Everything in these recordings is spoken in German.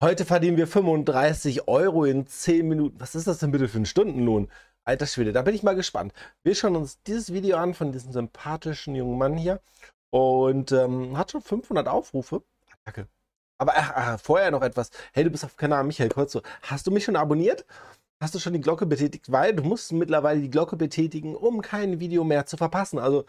Heute verdienen wir 35 Euro in 10 Minuten. Was ist das denn bitte für ein Stundenlohn? Alter Schwede, da bin ich mal gespannt. Wir schauen uns dieses Video an von diesem sympathischen jungen Mann hier. Und ähm, hat schon 500 Aufrufe. Danke. Aber ach, ach, vorher noch etwas. Hey, du bist auf Kanal Michael Kurz so. Hast du mich schon abonniert? Hast du schon die Glocke betätigt? Weil du musst mittlerweile die Glocke betätigen, um kein Video mehr zu verpassen. Also,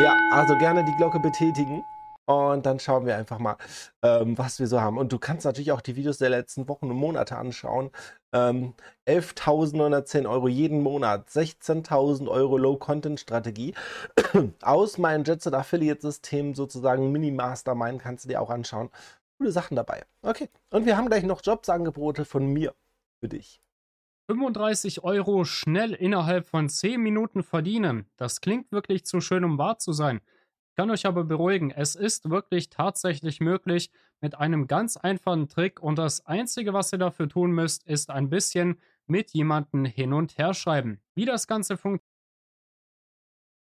ja, also gerne die Glocke betätigen. Und dann schauen wir einfach mal, ähm, was wir so haben. Und du kannst natürlich auch die Videos der letzten Wochen und Monate anschauen. Ähm, 11.910 Euro jeden Monat, 16.000 Euro Low-Content-Strategie. Aus meinem Jetset Affiliate-System sozusagen Mini-Mastermind kannst du dir auch anschauen. Coole Sachen dabei. Okay, und wir haben gleich noch Jobsangebote von mir für dich. 35 Euro schnell innerhalb von 10 Minuten verdienen. Das klingt wirklich zu schön, um wahr zu sein. Ich kann euch aber beruhigen, es ist wirklich tatsächlich möglich mit einem ganz einfachen Trick und das Einzige, was ihr dafür tun müsst, ist ein bisschen mit jemandem hin und her schreiben. Wie das Ganze funktioniert.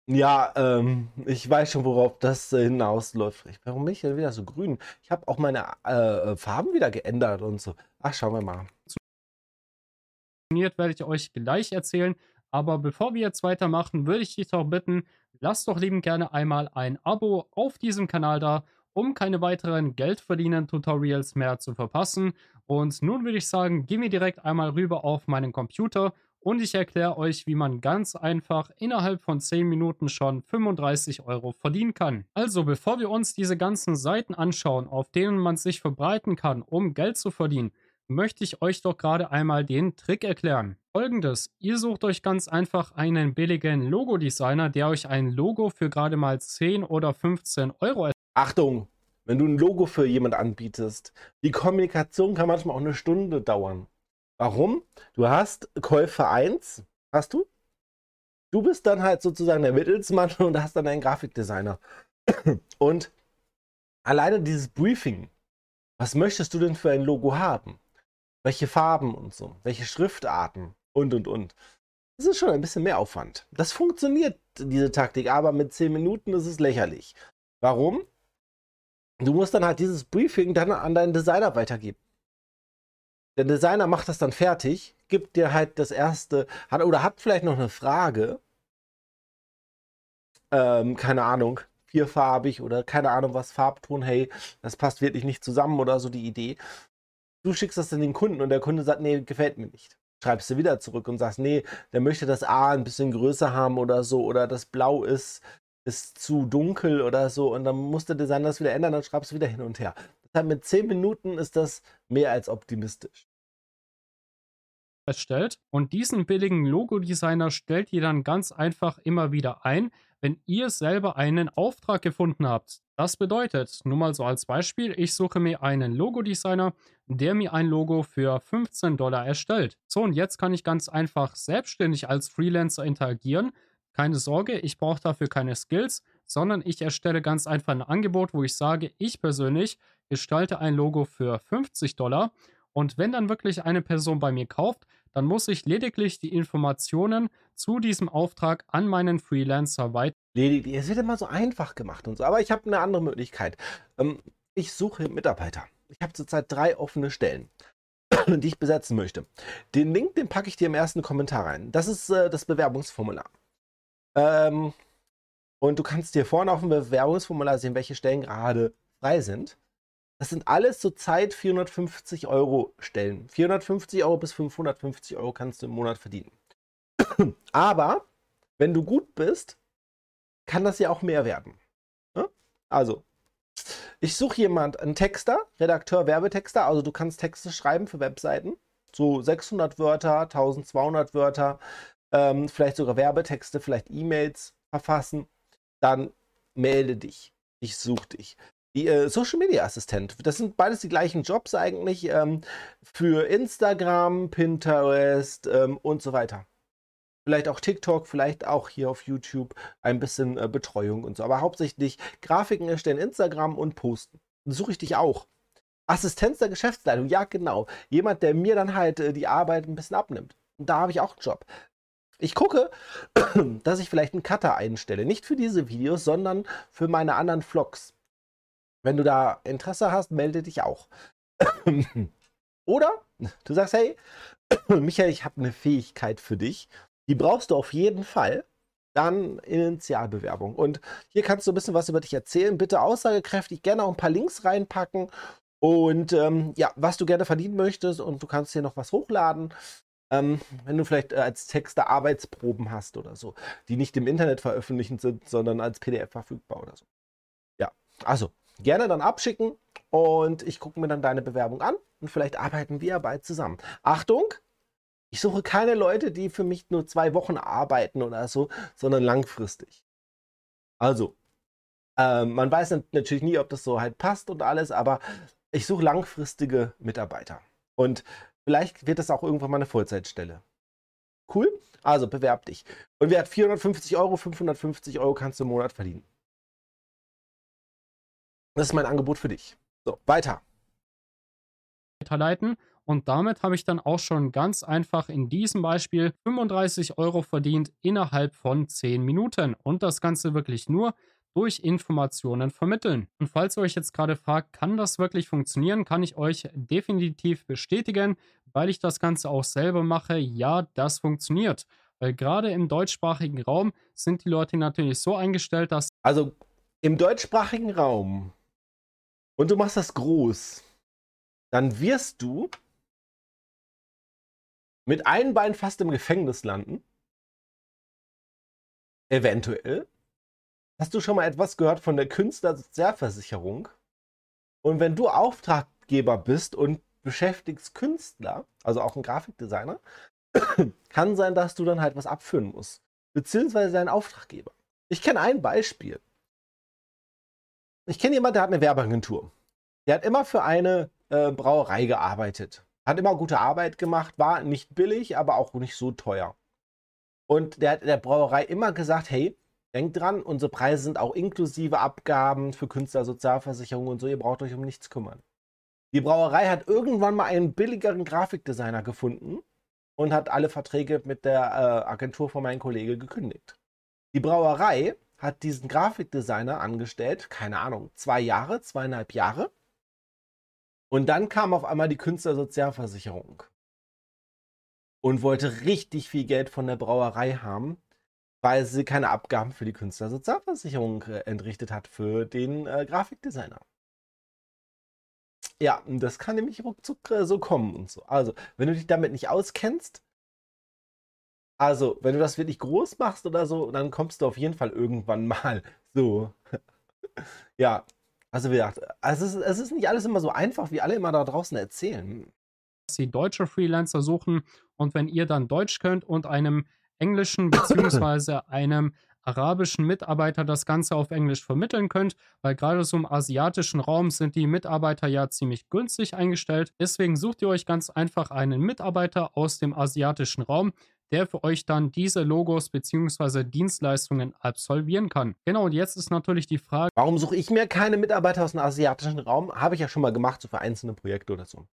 Ja, ähm, ich weiß schon, worauf das äh, hinausläuft. Warum bin ich denn wieder so grün? Ich habe auch meine äh, Farben wieder geändert und so. Ach, schauen wir mal. Werde ich euch gleich erzählen. Aber bevor wir jetzt weitermachen, würde ich dich doch bitten, lass doch lieben gerne einmal ein Abo auf diesem Kanal da, um keine weiteren Geldverdienen-Tutorials mehr zu verpassen. Und nun würde ich sagen, gehen wir direkt einmal rüber auf meinen Computer und ich erkläre euch, wie man ganz einfach innerhalb von 10 Minuten schon 35 Euro verdienen kann. Also bevor wir uns diese ganzen Seiten anschauen, auf denen man sich verbreiten kann, um Geld zu verdienen, möchte ich euch doch gerade einmal den Trick erklären. Folgendes, ihr sucht euch ganz einfach einen billigen Logo-Designer, der euch ein Logo für gerade mal 10 oder 15 Euro Achtung, wenn du ein Logo für jemand anbietest, die Kommunikation kann manchmal auch eine Stunde dauern. Warum? Du hast Käufer 1, hast du? Du bist dann halt sozusagen der Mittelsmann und hast dann einen Grafikdesigner. Und alleine dieses Briefing, was möchtest du denn für ein Logo haben? welche Farben und so, welche Schriftarten und und und. Das ist schon ein bisschen mehr Aufwand. Das funktioniert, diese Taktik, aber mit 10 Minuten ist es lächerlich. Warum? Du musst dann halt dieses Briefing dann an deinen Designer weitergeben. Der Designer macht das dann fertig, gibt dir halt das erste, hat oder hat vielleicht noch eine Frage. Ähm, keine Ahnung, vierfarbig oder keine Ahnung was, Farbton, hey, das passt wirklich nicht zusammen oder so die Idee. Du schickst das an den Kunden und der Kunde sagt, nee, gefällt mir nicht. Schreibst du wieder zurück und sagst, nee, der möchte das A ein bisschen größer haben oder so oder das Blau ist, ist zu dunkel oder so und dann muss der Designer das wieder ändern, dann schreibst du wieder hin und her. Deshalb mit 10 Minuten ist das mehr als optimistisch feststellt. Und diesen billigen Logo-Designer stellt ihr dann ganz einfach immer wieder ein, wenn ihr selber einen Auftrag gefunden habt. Das bedeutet, nur mal so als Beispiel, ich suche mir einen Logo-Designer, der mir ein Logo für 15 Dollar erstellt. So, und jetzt kann ich ganz einfach selbstständig als Freelancer interagieren. Keine Sorge, ich brauche dafür keine Skills, sondern ich erstelle ganz einfach ein Angebot, wo ich sage, ich persönlich gestalte ein Logo für 50 Dollar. Und wenn dann wirklich eine Person bei mir kauft, dann muss ich lediglich die Informationen zu diesem Auftrag an meinen Freelancer weiter. Lediglich, es wird immer so einfach gemacht und so, aber ich habe eine andere Möglichkeit. Ähm, ich suche Mitarbeiter. Ich habe zurzeit drei offene Stellen, die ich besetzen möchte. Den Link, den packe ich dir im ersten Kommentar rein. Das ist äh, das Bewerbungsformular. Ähm, und du kannst dir vorne auf dem Bewerbungsformular sehen, welche Stellen gerade frei sind. Das sind alles zurzeit 450 Euro Stellen. 450 Euro bis 550 Euro kannst du im Monat verdienen. Aber wenn du gut bist, kann das ja auch mehr werden. Ne? Also, ich suche jemand, einen Texter, Redakteur, Werbetexter. Also du kannst Texte schreiben für Webseiten. So 600 Wörter, 1200 Wörter, ähm, vielleicht sogar Werbetexte, vielleicht E-Mails verfassen. Dann melde dich. Ich suche dich die äh, Social Media Assistent. Das sind beides die gleichen Jobs eigentlich ähm, für Instagram, Pinterest ähm, und so weiter. Vielleicht auch TikTok, vielleicht auch hier auf YouTube ein bisschen äh, Betreuung und so. Aber hauptsächlich Grafiken erstellen, Instagram und posten. Suche ich dich auch. Assistenz der Geschäftsleitung, ja genau. Jemand, der mir dann halt äh, die Arbeit ein bisschen abnimmt. Da habe ich auch einen Job. Ich gucke, dass ich vielleicht einen Cutter einstelle. Nicht für diese Videos, sondern für meine anderen Vlogs. Wenn du da Interesse hast, melde dich auch. Oder du sagst, hey, Michael, ich habe eine Fähigkeit für dich. Die brauchst du auf jeden Fall. Dann Initialbewerbung. Und hier kannst du ein bisschen was über dich erzählen. Bitte aussagekräftig, gerne auch ein paar Links reinpacken. Und ähm, ja, was du gerne verdienen möchtest. Und du kannst hier noch was hochladen. Ähm, wenn du vielleicht äh, als Texter Arbeitsproben hast oder so, die nicht im Internet veröffentlicht sind, sondern als PDF verfügbar oder so. Ja, also gerne dann abschicken und ich gucke mir dann deine Bewerbung an und vielleicht arbeiten wir bald zusammen. Achtung, ich suche keine Leute, die für mich nur zwei Wochen arbeiten oder so, sondern langfristig. Also, äh, man weiß natürlich nie, ob das so halt passt und alles, aber ich suche langfristige Mitarbeiter. Und vielleicht wird das auch irgendwann mal eine Vollzeitstelle. Cool? Also bewerb dich. Und wer hat 450 Euro, 550 Euro kannst du im Monat verdienen. Das ist mein Angebot für dich. So, weiter. Weiterleiten. Und damit habe ich dann auch schon ganz einfach in diesem Beispiel 35 Euro verdient innerhalb von 10 Minuten. Und das Ganze wirklich nur durch Informationen vermitteln. Und falls ihr euch jetzt gerade fragt, kann das wirklich funktionieren, kann ich euch definitiv bestätigen, weil ich das Ganze auch selber mache. Ja, das funktioniert. Weil gerade im deutschsprachigen Raum sind die Leute natürlich so eingestellt, dass. Also im deutschsprachigen Raum und du machst das groß, dann wirst du mit einem Bein fast im Gefängnis landen. Eventuell. Hast du schon mal etwas gehört von der Künstlersozialversicherung? Und wenn du Auftraggeber bist und beschäftigst Künstler, also auch ein Grafikdesigner, kann sein, dass du dann halt was abführen musst. Beziehungsweise deinen Auftraggeber. Ich kenne ein Beispiel. Ich kenne jemanden, der hat eine Werbeagentur. Der hat immer für eine äh, Brauerei gearbeitet. Hat immer gute Arbeit gemacht, war nicht billig, aber auch nicht so teuer. Und der hat der Brauerei immer gesagt, hey, denkt dran, unsere Preise sind auch inklusive Abgaben für Künstler, Sozialversicherung und so, ihr braucht euch um nichts kümmern. Die Brauerei hat irgendwann mal einen billigeren Grafikdesigner gefunden und hat alle Verträge mit der äh, Agentur von meinem Kollegen gekündigt. Die Brauerei hat diesen Grafikdesigner angestellt, keine Ahnung, zwei Jahre, zweieinhalb Jahre. Und dann kam auf einmal die Künstlersozialversicherung und wollte richtig viel Geld von der Brauerei haben, weil sie keine Abgaben für die Künstlersozialversicherung äh, entrichtet hat für den äh, Grafikdesigner. Ja, das kann nämlich ruckzuck äh, so kommen und so. Also, wenn du dich damit nicht auskennst, also, wenn du das wirklich groß machst oder so, dann kommst du auf jeden Fall irgendwann mal so. ja, also wie gesagt, es ist, es ist nicht alles immer so einfach, wie alle immer da draußen erzählen. Sie deutsche Freelancer suchen und wenn ihr dann Deutsch könnt und einem englischen bzw. einem arabischen Mitarbeiter das Ganze auf Englisch vermitteln könnt, weil gerade so im asiatischen Raum sind die Mitarbeiter ja ziemlich günstig eingestellt. Deswegen sucht ihr euch ganz einfach einen Mitarbeiter aus dem asiatischen Raum, der für euch dann diese Logos bzw. Dienstleistungen absolvieren kann. Genau, und jetzt ist natürlich die Frage. Warum suche ich mir keine Mitarbeiter aus dem asiatischen Raum? Habe ich ja schon mal gemacht, so für einzelne Projekte oder so.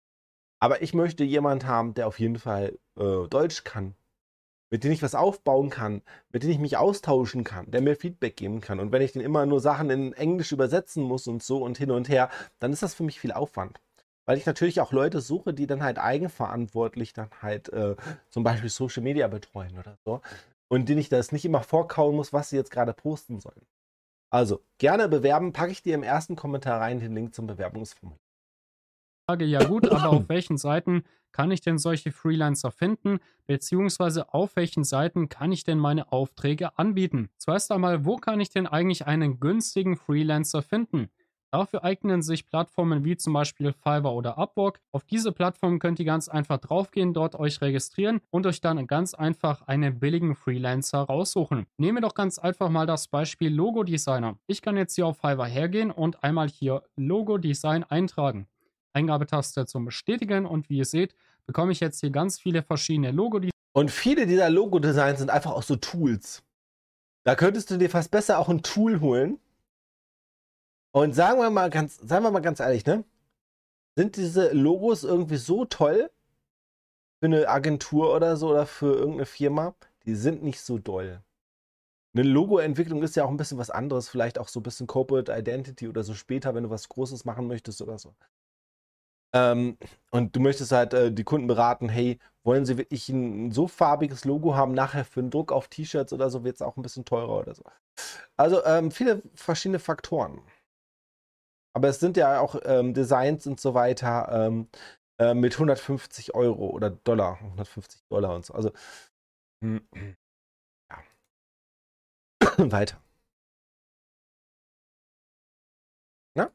Aber ich möchte jemanden haben, der auf jeden Fall äh, Deutsch kann, mit dem ich was aufbauen kann, mit dem ich mich austauschen kann, der mir Feedback geben kann. Und wenn ich den immer nur Sachen in Englisch übersetzen muss und so und hin und her, dann ist das für mich viel Aufwand weil ich natürlich auch Leute suche, die dann halt eigenverantwortlich dann halt äh, zum Beispiel Social Media betreuen oder so. Und denen ich das nicht immer vorkauen muss, was sie jetzt gerade posten sollen. Also gerne bewerben, packe ich dir im ersten Kommentar rein den Link zum Bewerbungsformular. Ja gut, aber auf welchen Seiten kann ich denn solche Freelancer finden, beziehungsweise auf welchen Seiten kann ich denn meine Aufträge anbieten? Zuerst einmal, wo kann ich denn eigentlich einen günstigen Freelancer finden? Dafür eignen sich Plattformen wie zum Beispiel Fiverr oder Upwork. Auf diese Plattform könnt ihr ganz einfach draufgehen, dort euch registrieren und euch dann ganz einfach einen billigen Freelancer raussuchen. Nehme doch ganz einfach mal das Beispiel Logo Designer. Ich kann jetzt hier auf Fiverr hergehen und einmal hier Logo Design eintragen. Eingabetaste zum Bestätigen und wie ihr seht, bekomme ich jetzt hier ganz viele verschiedene Logo. Und viele dieser Logo-Designs sind einfach auch so Tools. Da könntest du dir fast besser auch ein Tool holen, und sagen wir mal ganz, sagen wir mal ganz ehrlich, ne? Sind diese Logos irgendwie so toll für eine Agentur oder so oder für irgendeine Firma? Die sind nicht so doll. Eine Logoentwicklung ist ja auch ein bisschen was anderes, vielleicht auch so ein bisschen Corporate Identity oder so später, wenn du was Großes machen möchtest oder so. Ähm, und du möchtest halt äh, die Kunden beraten, hey, wollen sie wirklich ein so farbiges Logo haben, nachher für einen Druck auf T-Shirts oder so wird es auch ein bisschen teurer oder so. Also ähm, viele verschiedene Faktoren. Aber es sind ja auch ähm, Designs und so weiter ähm, äh, mit 150 Euro oder Dollar, 150 Dollar und so. Also, hm, ja. Weiter. Na?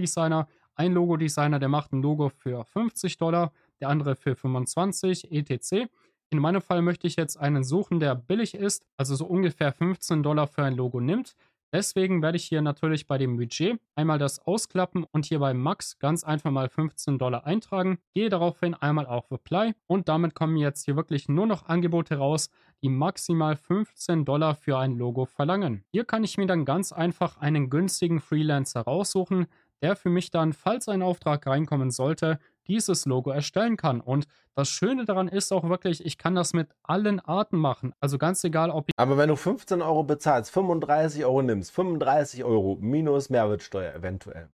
Designer, ein Logo-Designer, der macht ein Logo für 50 Dollar, der andere für 25 etc. In meinem Fall möchte ich jetzt einen suchen, der billig ist, also so ungefähr 15 Dollar für ein Logo nimmt. Deswegen werde ich hier natürlich bei dem Budget einmal das ausklappen und hier bei Max ganz einfach mal 15 Dollar eintragen. Gehe daraufhin einmal auf Apply und damit kommen jetzt hier wirklich nur noch Angebote raus, die maximal 15 Dollar für ein Logo verlangen. Hier kann ich mir dann ganz einfach einen günstigen Freelancer raussuchen, der für mich dann, falls ein Auftrag reinkommen sollte, dieses Logo erstellen kann. Und das Schöne daran ist auch wirklich, ich kann das mit allen Arten machen. Also ganz egal, ob ich. Aber wenn du 15 Euro bezahlst, 35 Euro nimmst, 35 Euro minus Mehrwertsteuer eventuell.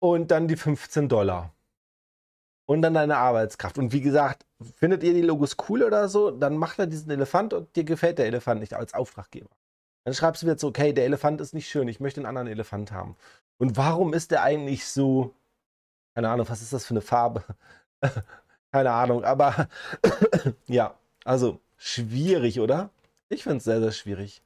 Und dann die 15 Dollar. Und dann deine Arbeitskraft. Und wie gesagt, findet ihr die Logos cool oder so, dann macht er diesen Elefant und dir gefällt der Elefant nicht als Auftraggeber. Dann schreibst du jetzt, okay, der Elefant ist nicht schön, ich möchte einen anderen Elefant haben. Und warum ist der eigentlich so keine Ahnung, was ist das für eine Farbe? Keine Ahnung, aber ja, also schwierig, oder? Ich finde es sehr, sehr schwierig.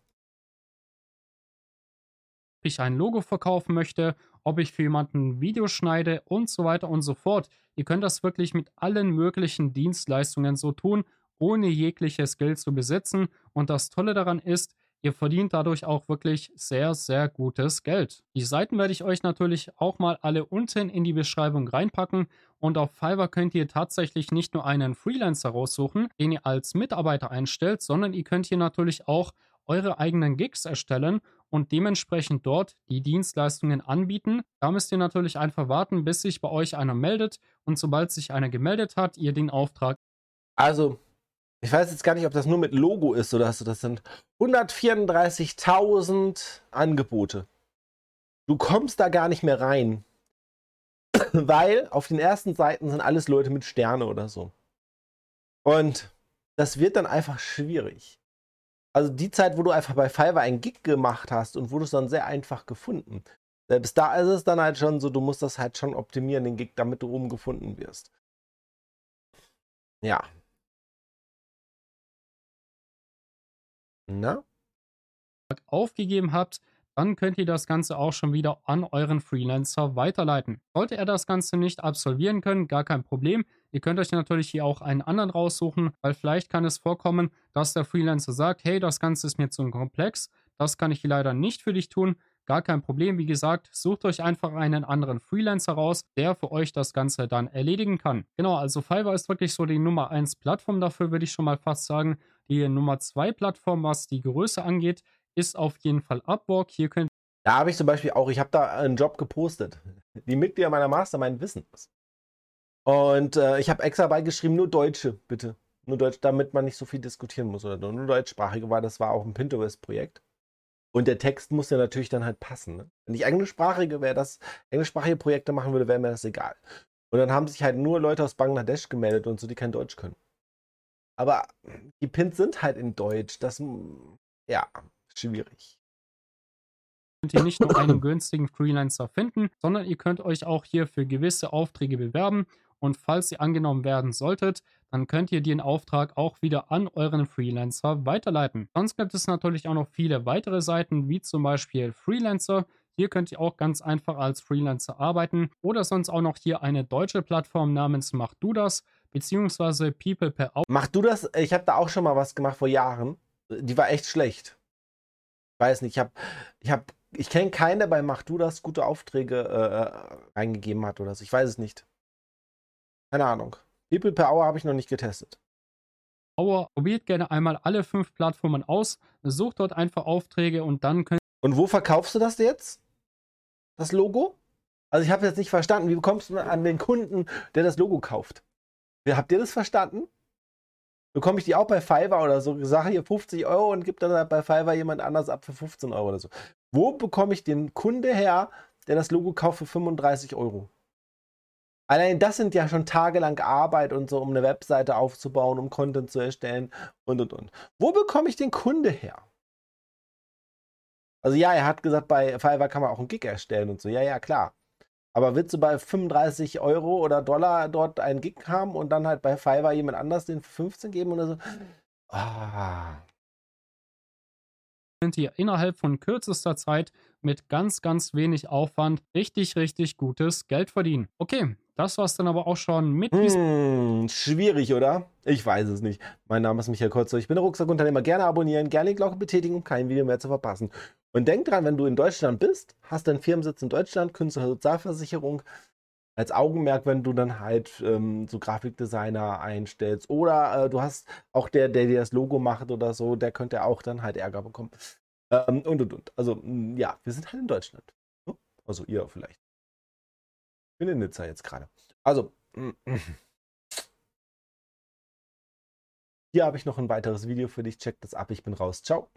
Ob ich ein Logo verkaufen möchte, ob ich für jemanden ein Video schneide und so weiter und so fort. Ihr könnt das wirklich mit allen möglichen Dienstleistungen so tun, ohne jegliches Geld zu besitzen. Und das Tolle daran ist, Ihr verdient dadurch auch wirklich sehr, sehr gutes Geld. Die Seiten werde ich euch natürlich auch mal alle unten in die Beschreibung reinpacken. Und auf Fiverr könnt ihr tatsächlich nicht nur einen Freelancer raussuchen, den ihr als Mitarbeiter einstellt, sondern ihr könnt hier natürlich auch eure eigenen Gigs erstellen und dementsprechend dort die Dienstleistungen anbieten. Da müsst ihr natürlich einfach warten, bis sich bei euch einer meldet und sobald sich einer gemeldet hat, ihr den Auftrag. Also ich weiß jetzt gar nicht, ob das nur mit Logo ist oder so. Das sind 134.000 Angebote. Du kommst da gar nicht mehr rein. Weil auf den ersten Seiten sind alles Leute mit Sterne oder so. Und das wird dann einfach schwierig. Also die Zeit, wo du einfach bei Fiverr einen Gig gemacht hast und wurdest dann sehr einfach gefunden. Selbst da ist es dann halt schon so, du musst das halt schon optimieren, den Gig, damit du oben gefunden wirst. Ja, Na? aufgegeben habt, dann könnt ihr das Ganze auch schon wieder an euren Freelancer weiterleiten. Sollte er das Ganze nicht absolvieren können, gar kein Problem. Ihr könnt euch natürlich hier auch einen anderen raussuchen, weil vielleicht kann es vorkommen, dass der Freelancer sagt, hey, das Ganze ist mir zu komplex, das kann ich leider nicht für dich tun. Gar kein Problem, wie gesagt, sucht euch einfach einen anderen Freelancer raus, der für euch das Ganze dann erledigen kann. Genau, also Fiverr ist wirklich so die Nummer 1 Plattform dafür, würde ich schon mal fast sagen. Die Nummer 2 Plattform, was die Größe angeht, ist auf jeden Fall Upwork. Hier könnt Da habe ich zum Beispiel auch, ich habe da einen Job gepostet. Die Mitglieder meiner Mastermind wissen das. Und äh, ich habe extra beigeschrieben, nur Deutsche, bitte. Nur Deutsch, damit man nicht so viel diskutieren muss oder nur deutschsprachige, weil das war auch ein Pinterest-Projekt. Und der Text muss ja natürlich dann halt passen. Ne? Wenn ich englischsprachige wäre, das englischsprachige Projekte machen würde, wäre mir das egal. Und dann haben sich halt nur Leute aus Bangladesch gemeldet und so, die kein Deutsch können. Aber die Pins sind halt in Deutsch. Das, ja, schwierig. Könnt ihr nicht nur einen günstigen Freelancer finden, sondern ihr könnt euch auch hier für gewisse Aufträge bewerben. Und falls ihr angenommen werden solltet, dann könnt ihr den Auftrag auch wieder an euren Freelancer weiterleiten. Sonst gibt es natürlich auch noch viele weitere Seiten, wie zum Beispiel Freelancer. Hier könnt ihr auch ganz einfach als Freelancer arbeiten oder sonst auch noch hier eine deutsche Plattform namens Mach du das beziehungsweise People per Auto. Mach du das? Ich habe da auch schon mal was gemacht vor Jahren. Die war echt schlecht. Weiß nicht, ich habe, ich habe, ich kenne keinen, der bei Mach du das gute Aufträge äh, eingegeben hat oder so. Ich weiß es nicht. Keine Ahnung. People per Hour habe ich noch nicht getestet. Hour, probiert gerne einmal alle fünf Plattformen aus, sucht dort einfach Aufträge und dann könnt Und wo verkaufst du das jetzt? Das Logo? Also ich habe jetzt nicht verstanden, wie bekommst du an den Kunden, der das Logo kauft? Habt ihr das verstanden? Bekomme ich die auch bei Fiverr oder so? Sache hier 50 Euro und gibt dann bei Fiverr jemand anders ab für 15 Euro oder so. Wo bekomme ich den Kunde her, der das Logo kauft für 35 Euro? Allein das sind ja schon tagelang Arbeit und so, um eine Webseite aufzubauen, um Content zu erstellen und und und. Wo bekomme ich den Kunde her? Also ja, er hat gesagt, bei Fiverr kann man auch einen Gig erstellen und so. Ja, ja, klar. Aber willst du bei 35 Euro oder Dollar dort einen Gig haben und dann halt bei Fiverr jemand anders den für 15 geben oder so? Ah. Könnt ihr innerhalb von kürzester Zeit mit ganz, ganz wenig Aufwand richtig, richtig gutes Geld verdienen. Okay, das war's dann aber auch schon mit hm, Schwierig, oder? Ich weiß es nicht. Mein Name ist Michael Kotzer. Ich bin der Rucksackunternehmer. Gerne abonnieren, gerne die Glocke betätigen, um kein Video mehr zu verpassen. Und denk dran, wenn du in Deutschland bist, hast deinen Firmensitz in Deutschland, Künstler Sozialversicherung, als Augenmerk, wenn du dann halt ähm, so Grafikdesigner einstellst. Oder äh, du hast auch der, der dir das Logo macht oder so, der könnte auch dann halt Ärger bekommen. Ähm, und und und. Also, ja, wir sind halt in Deutschland. Also ihr vielleicht. Bin in Nizza jetzt gerade. Also, hier habe ich noch ein weiteres Video für dich. Check das ab. Ich bin raus. Ciao.